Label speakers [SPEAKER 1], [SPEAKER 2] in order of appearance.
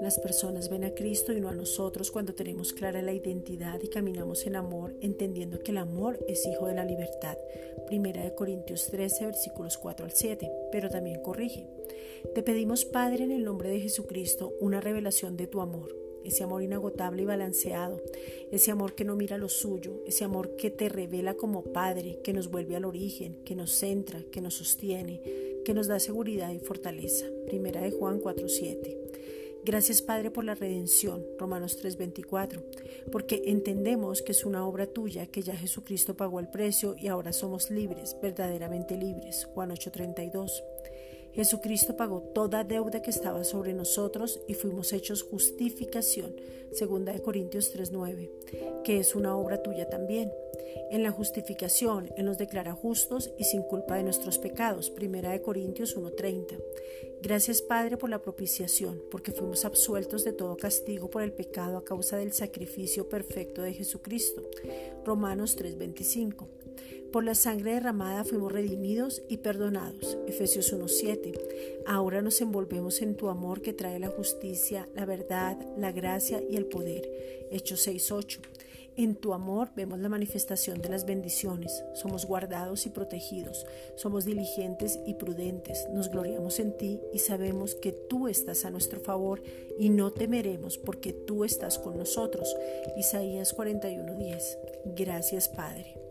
[SPEAKER 1] Las personas ven a Cristo y no a nosotros cuando tenemos clara la identidad y caminamos en amor, entendiendo que el amor es hijo de la libertad. Primera de Corintios 13, versículos 4 al 7, pero también corrige. Te pedimos, Padre, en el nombre de Jesucristo, una revelación de tu amor ese amor inagotable y balanceado, ese amor que no mira lo suyo, ese amor que te revela como Padre, que nos vuelve al origen, que nos centra, que nos sostiene, que nos da seguridad y fortaleza. Primera de Juan 4:7. Gracias Padre por la redención, Romanos 3:24, porque entendemos que es una obra tuya, que ya Jesucristo pagó el precio y ahora somos libres, verdaderamente libres, Juan 8:32. Jesucristo pagó toda deuda que estaba sobre nosotros y fuimos hechos justificación, segunda de Corintios 3:9, que es una obra tuya también. En la justificación Él nos declara justos y sin culpa de nuestros pecados, primera de Corintios 1:30. Gracias Padre por la propiciación, porque fuimos absueltos de todo castigo por el pecado a causa del sacrificio perfecto de Jesucristo, Romanos 3:25. Por la sangre derramada fuimos redimidos y perdonados. Efesios 1.7. Ahora nos envolvemos en tu amor que trae la justicia, la verdad, la gracia y el poder. Hechos 6.8. En tu amor vemos la manifestación de las bendiciones. Somos guardados y protegidos. Somos diligentes y prudentes. Nos gloriamos en ti y sabemos que tú estás a nuestro favor y no temeremos porque tú estás con nosotros. Isaías 41:10. Gracias Padre.